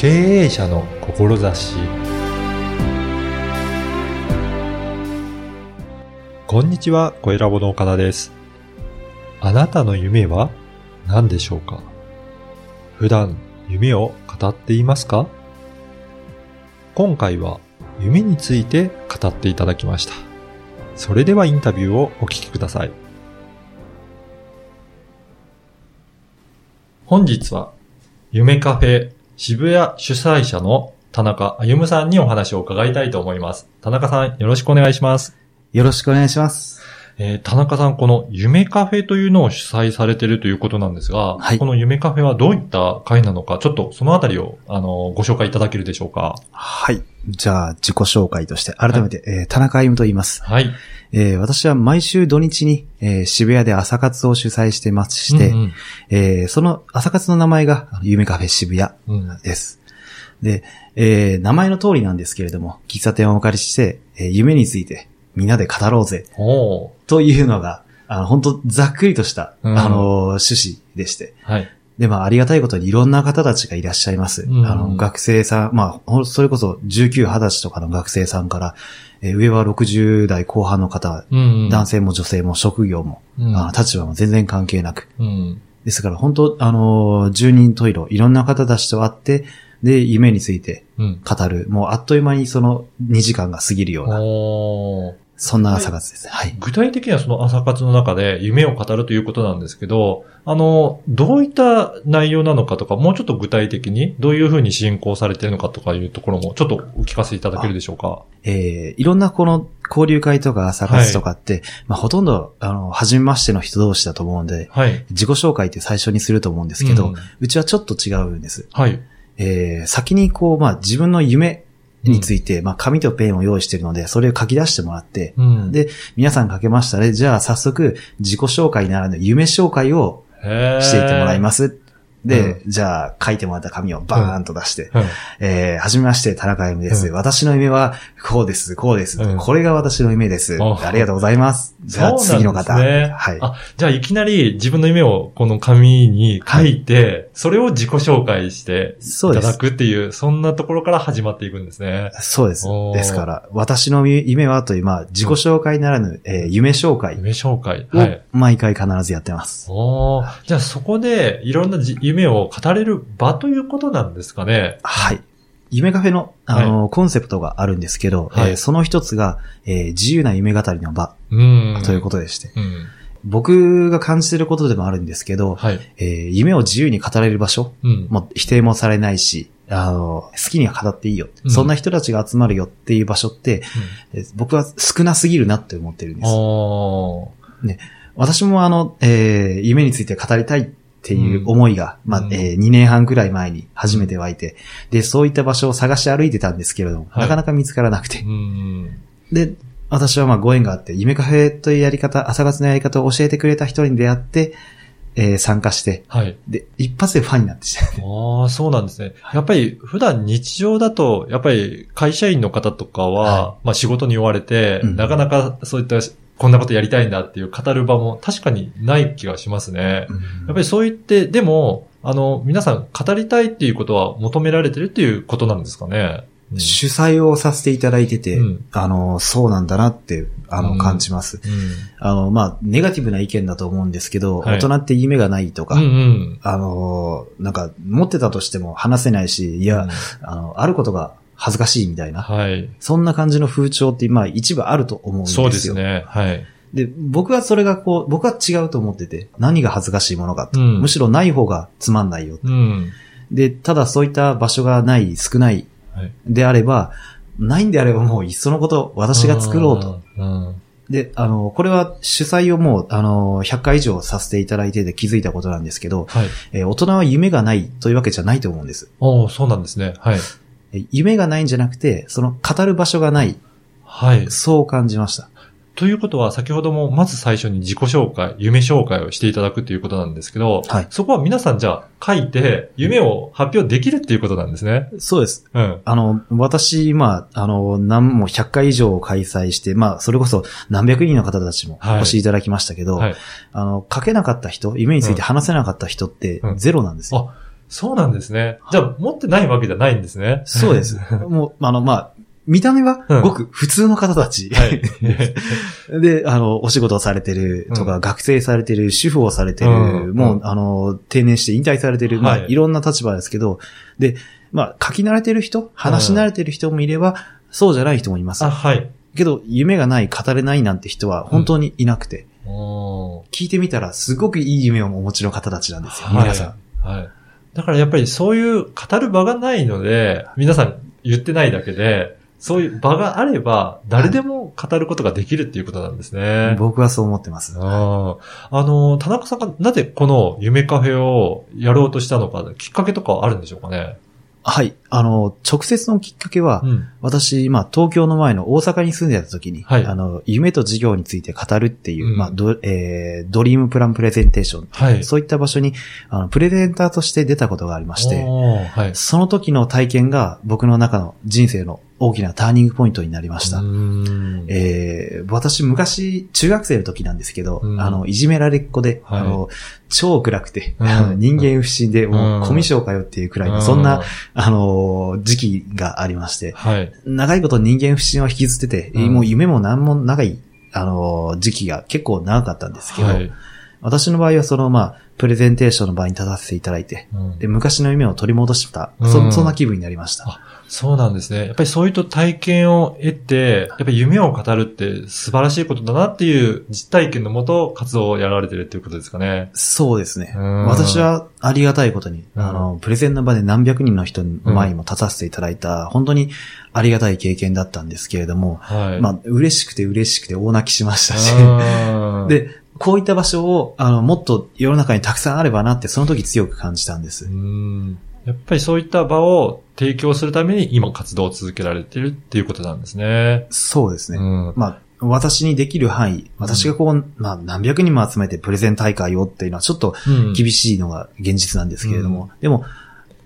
経営者の志こんにちは、小ラボの岡田です。あなたの夢は何でしょうか？普段夢を語っていますか？今回は夢について語っていただきました。それではインタビューをお聞きください。本日は夢カフェ渋谷主催者の田中歩さんにお話を伺いたいと思います。田中さんよろしくお願いします。よろしくお願いします。えー田中さん、この夢カフェというのを主催されているということなんですが、はいこの夢カフェはどういった会なのか、ちょっとそのあたりを、あの、ご紹介いただけるでしょうか。はい。じゃあ、自己紹介として、改めて、えー田中歩と言います。はい。えー私は毎週土日に、えー渋谷で朝活を主催してまして、うんえーその朝活の名前が、夢カフェ渋谷うんうんです。で、えー名前の通りなんですけれども、喫茶店をお借りして、えー夢についてみんなで語ろうぜ、というのが、あの、本当ざっくりとした、うんあの、趣旨でして。はい。で、まあ、ありがたいことにいろんな方たちがいらっしゃいます。うんあの、学生さん、まあそれこそ19、20歳とかの学生さんから、えー上は60代後半の方、うんうん男性も女性も職業も、うんあの立場も全然関係なく。うん。ですから、本当あのー、十人十色、いろんな方たちと会って、で、夢についてうん。語る。もうあっという間にその2時間が過ぎるような、そんな朝活です。はい。具体的にはその朝活の中で夢を語るということなんですけど、あの、どういった内容なのかとか、もうちょっと具体的にどういうふうに進行されているのかとかいうところもちょっとお聞かせいただけるでしょうか。えーいろんなこの交流会とか朝活とかって、まあほとんど、あの、初めましての人同士だと思うんで、はい。自己紹介って最初にすると思うんですけど、ううんちはちょっと違うんです。はい。えー先にこう、まあ自分の夢について、まあ紙とペンを用意しているので、それを書き出してもらって、うん。で、皆さん書けましたね。じゃあ早速、自己紹介ならぬ夢紹介をへしていってもらいます。す。で、じゃあ書いてもらった紙をバーンと出して、はい。えーはじめまして、田中夢です。うん私の夢は、こうです、こうです。うんこれが私の夢です。あありがとうございます。じゃあ次の方。ねはい。あ、じゃあいきなり自分の夢をこの紙に書いて、それを自己紹介して。いただくっていう、そんなところから始まっていくんですね。そうですですから、私の夢はという、まあ、自己紹介ならぬ、えー夢紹介夢紹介。をはい。毎回必ずやってます。おーじゃあそこでいろんなじ夢を語れる場ということなんですかね。はい。夢カフェの、あの、コンセプトがあるんですけど、はいえーその一つが、えー自由な夢語りの場うん。ということでして、うん。僕が感じていることでもあるんですけど、はい。えー夢を自由に語れる場所うん。もう否定もされないし、あの、好きには語っていいよ、うんそんな人たちが集まるよっていう場所って、えー僕は少なすぎるなって思ってるんうん、です。おー私もあの、えー夢について語りたいっていう思いが、まあ、うんえー2年半くらい前に初めて湧いて、で、そういった場所を探し歩いてたんですけれども、はいなかなか見つからなくてう。ん。で、私はまあご縁があって、夢カフェというやり方、朝活のやり方を教えてくれた人に出会って、えー参加して、はい。で、一発でファンになってしまう。ああ、そうなんですね。やっぱり普段日常だと、やっぱり会社員の方とかは、はまあ仕事に追われて、うんなかなかそういったこんなことやりたいんだっていう語る場も確かにない気がしますね。やっぱりそう言って、でも、あの、皆さん語りたいっていうことは求められてるっていうことなんですかね。うん主催をさせていただいてて、うんあの、そうなんだなって、あの、うん感じます。うあの、まあ、ネガティブな意見だと思うんですけど、はい大人って夢がないとか、ん。うんうん。あの、なんか、持ってたとしても話せないし、いや、うんあの、あることが恥ずかしいみたいな、はい。そんな感じの風潮って、まあ、一部あると思うんですよ。そうですね。はい。で、僕はそれがこう、僕は違うと思ってて、何が恥ずかしいものかと。うんむしろない方がつまんないよ。うん。で、ただそういった場所がない、少ないはい。であれば、ないんであればもういっそのこと私が作ろうと。うん。で、あの、これは主催をもう、あの、100回以上させていただいてて気づいたことなんですけど、はい。えー大人は夢がないというわけじゃないと思うんです。おーそうなんですね。はい。えー夢がないんじゃなくて、その語る場所がない。はい。そう感じました。ということは、先ほどもまず最初に自己紹介、夢紹介をしていただくっていうことなんですけど、はいそこは皆さんじゃあ書いて、夢を発表できるっていうことなんですね。そうです。うん。あの、私、まあ、あの、何も100回以上開催して、まあ、それこそ何百人の方たちもはいお越しいただきましたけど、はい。あの、書けなかった人、夢について話せなかった人ってうんゼロなんですよ。そうなんですね。じゃあ、持ってないわけじゃないんですね。そうです。もう、あの、まあ、見た目はうんごく普通の方たち。はい。で、あの、お仕事をされてるとか、う学生されてる、主婦をされてる、うんもう、うんあの、定年して引退されてる、まあ、はいいろんな立場ですけど、で、まあ、書き慣れてる人、話し慣れてる人もいれば、そうじゃない人もいますあ、。はい。けど、夢がない、語れないなんて人は本当にいなくて、聞いてみたら、すごくいい夢をお持ちの方たちなんですよ、はい皆さん。はい。だからやっぱりそういう語る場がないので、皆さん言ってないだけで、そういう場があれば、誰でも語ることができるっていうことなんですね。僕はそう思ってます。あの、田中さんがなぜこの夢カフェをやろうとしたのか、きっかけとかはあるんでしょうかね？はい。あの、直接のきっかけは、うん。私、まあ、東京の前の大阪に住んでた時に、はいあの、夢と事業について語るっていう、うんまあ、ド、えー、ドリームプランプレゼンテーション、はい。そういった場所に、あの、プレゼンターとして出たことがありまして、はい。その時の体験が僕の中の人生の大きなターニングポイントになりました。えー、私昔、中学生の時なんですけど、うん。あの、いじめられっ子で、はい。あの、超暗くて、人間不信で、もうコミュ障かよっていうくらいの、そんな、、あの、時期がありまして、はい。長いこと人間不信は引きずってて、うん。もう夢も何も長い、あの、時期が結構長かったんですけど、はい。私の場合はその、まあ、プレゼンテーションの場に立たせていただいて、うん。で、昔の夢を取り戻した、うん。そそんな気分になりました。あそうなんですね。やっぱりそういった体験を得て、やっぱり夢を語るって素晴らしいことだなっていう実体験のもと活動をやられてるっていうことですかね。そうですね。うん私はありがたいことに、うんあの、プレゼンの場で何百人の人の前にも立たせていただいた、本当にありがたい経験だったんですけれども、はい。まあ、嬉しくて嬉しくて大泣きしましたし、で、こういった場所を、あの、もっと世の中にたくさんあればなって、その時強く感じたんですう。んやっぱりそういった場を提供するために今活動を続けられてるっていうことなんですね。そうですね。うんまあ、私にできる範囲、私がこう、まあ、何百人も集めてプレゼン大会をっていうのはちょっとうん厳しいのが現実なんですけれども、でも、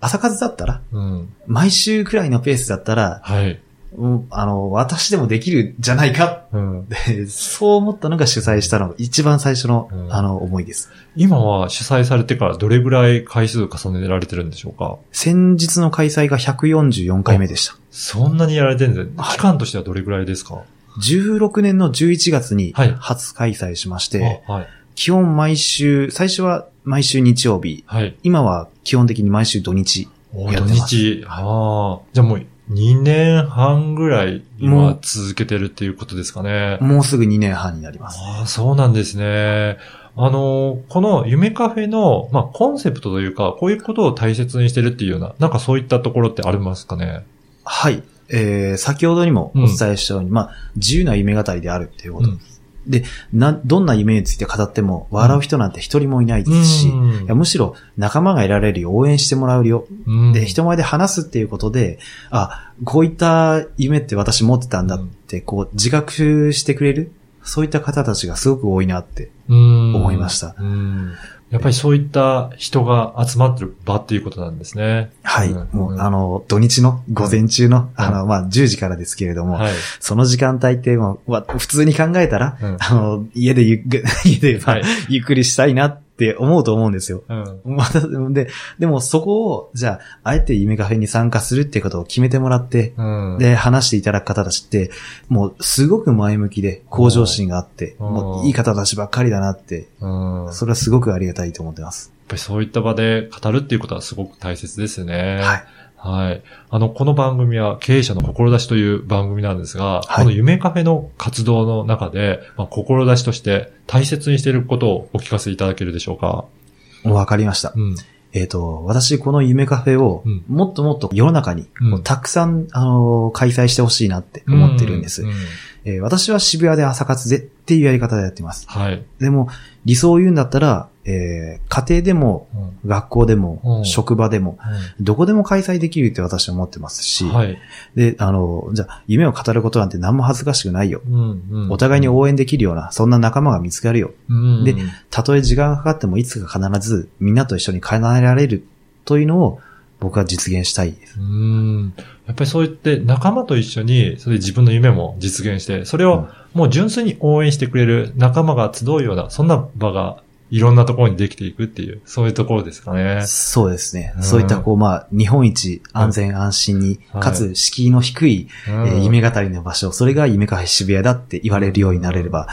朝数だったら、うん。毎週くらいのペースだったら、はい。うんあの、私でもできるじゃないかうん。そう思ったのが主催したのが一番最初の、うんあの、思いです。今は主催されてからどれぐらい回数重ねられてるんでしょうか？先日の開催が144回目でした。そんなにやられてるんです期間としてはどれぐらいですか？16年の11月にはい初開催しまして、あはい。基本毎週、最初は毎週日曜日、はい。今は基本的に毎週土日。やってます日。ああ。じゃあもう2年半ぐらい今続けてるっていうことですかね。もうすぐ2年半になります。ああ、そうなんですね。あの、この夢カフェの、まあ、コンセプトというか、こういうことを大切にしてるっていうような、なんかそういったところってありますかね？はい。えー、先ほどにもお伝えしたように、まあ、自由な夢語りであるっていうこと。うんで、な、どんな夢について語っても、笑う人なんて一人もいないですし、うんいやむしろ仲間が得られるよ、応援してもらうよ。うんで、人前で話すっていうことで、あ、こういった夢って私持ってたんだって、こう、自覚してくれる、そういった方たちがすごく多いなって。思思いましたうんやっぱりそういった人が集まってる場っていうことなんですね。はい。うんもう、うんあの、土日の午前中の、うんあの、まあ、10時からですけれども、はい。その時間帯って、まあ、わ普通に考えたら、うんあの、家でゆっく、家で、まあはい。ゆっくりしたいなって思うと思うんですよ。うん。また、で、でもそこを、じゃあ、あえて夢カフェに参加するっていうことを決めてもらって、うん。で、話していただく方たちって、もう、すごく前向きで、向上心があって、うんもう、いい方たちばっかりだなって、うん。やっそれはすごくありがたいと思ってます。ぱりそういった場で語るっていうことはすごく大切ですね。はい。はい。あの、この番組は経営者の志という番組なんですが、はいこの夢カフェの活動の中で、まあ、志として大切にしていることをお聞かせいただけるでしょうか？わかりました。うん。えっ、と、私、この夢カフェをうん、もっともっと世の中に、たくさん、あのー開催してほしいなって思ってるんです。ううえー私は渋谷で朝活でっていうやり方でやってます。はい。でも、理想を言うんだったら、えー家庭でも、うん学校でも、うん職場でも、どこでも開催できるって私は思ってますし、はい。で、あの、じゃあ、夢を語ることなんて何も恥ずかしくないよ。お互いに応援できるような、そんな仲間が見つかるよ。うんでたとえ時間がかかってもいつか必ずみんなと一緒に叶えられるというのを僕は実現したいです。うん。やっぱりそう言って仲間と一緒に、それで自分の夢も実現して、それをもう純粋に応援してくれる仲間が集うような、そんな場がいろんなところにできていくっていう、そういうところですかね。そうですね。うんそういったこう、まあ、日本一安全安心に、はいかつ敷居の低い、うんえー夢語りの場所、それが夢カフェ渋谷だって言われるようになれれば、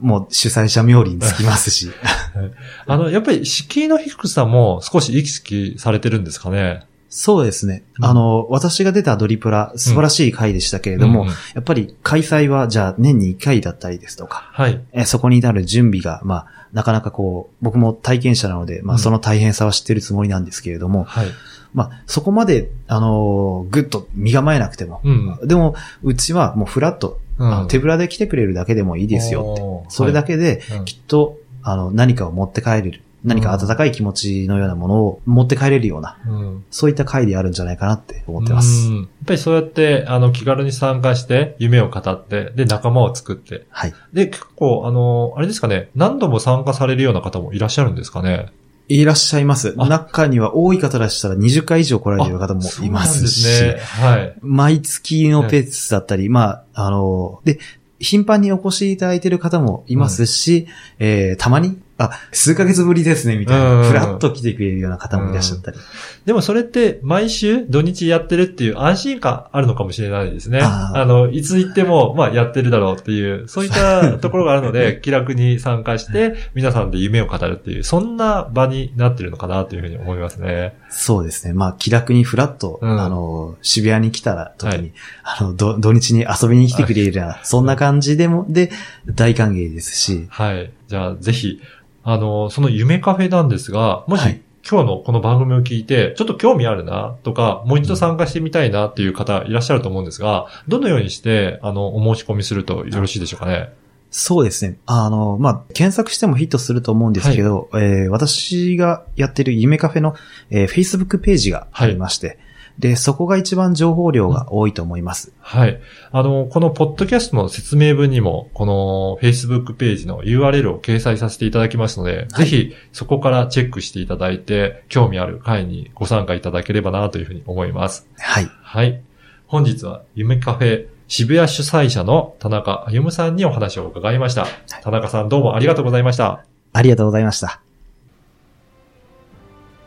もう主催者冥利につきますし。あの、やっぱり敷居の低さも少し意識されてるんですかね？そうですね。うんあの、私が出たドリプラ、素晴らしい回でしたけれども、うんうんやっぱり開催はじゃあ年に1回だったりですとか、はい。えーそこに至る準備が、まあ、なかなかこう、僕も体験者なので、まうんあ、その大変さは知ってるつもりなんですけれども、はい。まあ、そこまで、あのーぐっと身構えなくても、うん。でも、うちはもうフラット、うん手ぶらで来てくれるだけでもいいですよって。それだけで、きっと、あの、何かを持って帰れる。何か温かい気持ちのようなものを持って帰れるような、うんそういった回であるんじゃないかなって思ってます。うんやっぱりそうやって、あの、気軽に参加して、夢を語って、で、仲間を作って。はい。で、結構、あの、あれですかね、何度も参加されるような方もいらっしゃるんですかね。いらっしゃいます。あ中には多い方でしたら20回以上来られている方もいますし、すね。はい。毎月のペースだったり、まあ、あの、で、頻繁にお越しいただいている方もいますし、えーたまに、あ、数ヶ月ぶりですね、みたいうんな、ふらっと来てくれるような方もいらっしゃったり。でもそれって毎週土日やってるっていう安心感あるのかもしれないですね。あーあの、いつ行っても、まあやってるだろうっていう、そういったところがあるので、気楽に参加して、皆さんで夢を語るっていう、そんな場になってるのかなというふうに思いますね。そうですね。まあ、気楽にふらっと、うんあの、渋谷に来たら時に、はあの、ど土日に遊びに来てくれるような、そんな感じでも、で、大歓迎ですし、はい。じゃあ、ぜひ、あの、その夢カフェなんですが、もし、はい今日のこの番組を聞いて、ちょっと興味あるなとか、もう一度参加してみたいなっていう方いらっしゃると思うんですが、どのようにして、あの、お申し込みするとよろしいでしょうかね？そうですね。あの、まあ、検索してもヒットすると思うんですけど、えー私がやってる夢カフェの、えー Facebook ページがありまして、で、そこが一番情報量が多いと思います。はい。あの、このポッドキャストの説明文にも、この Facebook ページの URL を掲載させていただきますので、ぜひそこからチェックしていただいて、興味ある会にご参加いただければなというふうに思います。はい。はい。本日は夢カフェ渋谷主催者の田中歩さんにお話を伺いました。田中さんどうもありがとうございました。ありがとうございました。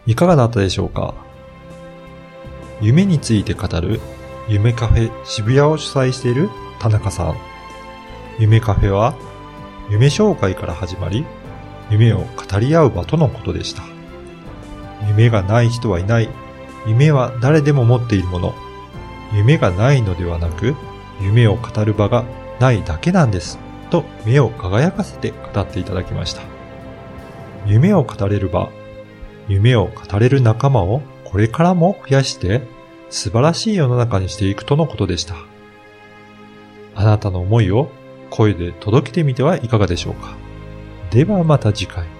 いかがだったでしょうか？夢について語る夢カフェ渋谷を主催している田中さん。夢カフェは夢紹介から始まり、夢を語り合う場とのことでした。夢がない人はいない。夢は誰でも持っているもの。夢がないのではなく、夢を語る場がないだけなんです。と目を輝かせて語っていただきました。夢を語れる場、夢を語れる仲間をこれからも増やして素晴らしい世の中にしていくとのことでした。あなたの思いを声で届けてみてはいかがでしょうか。ではまた次回。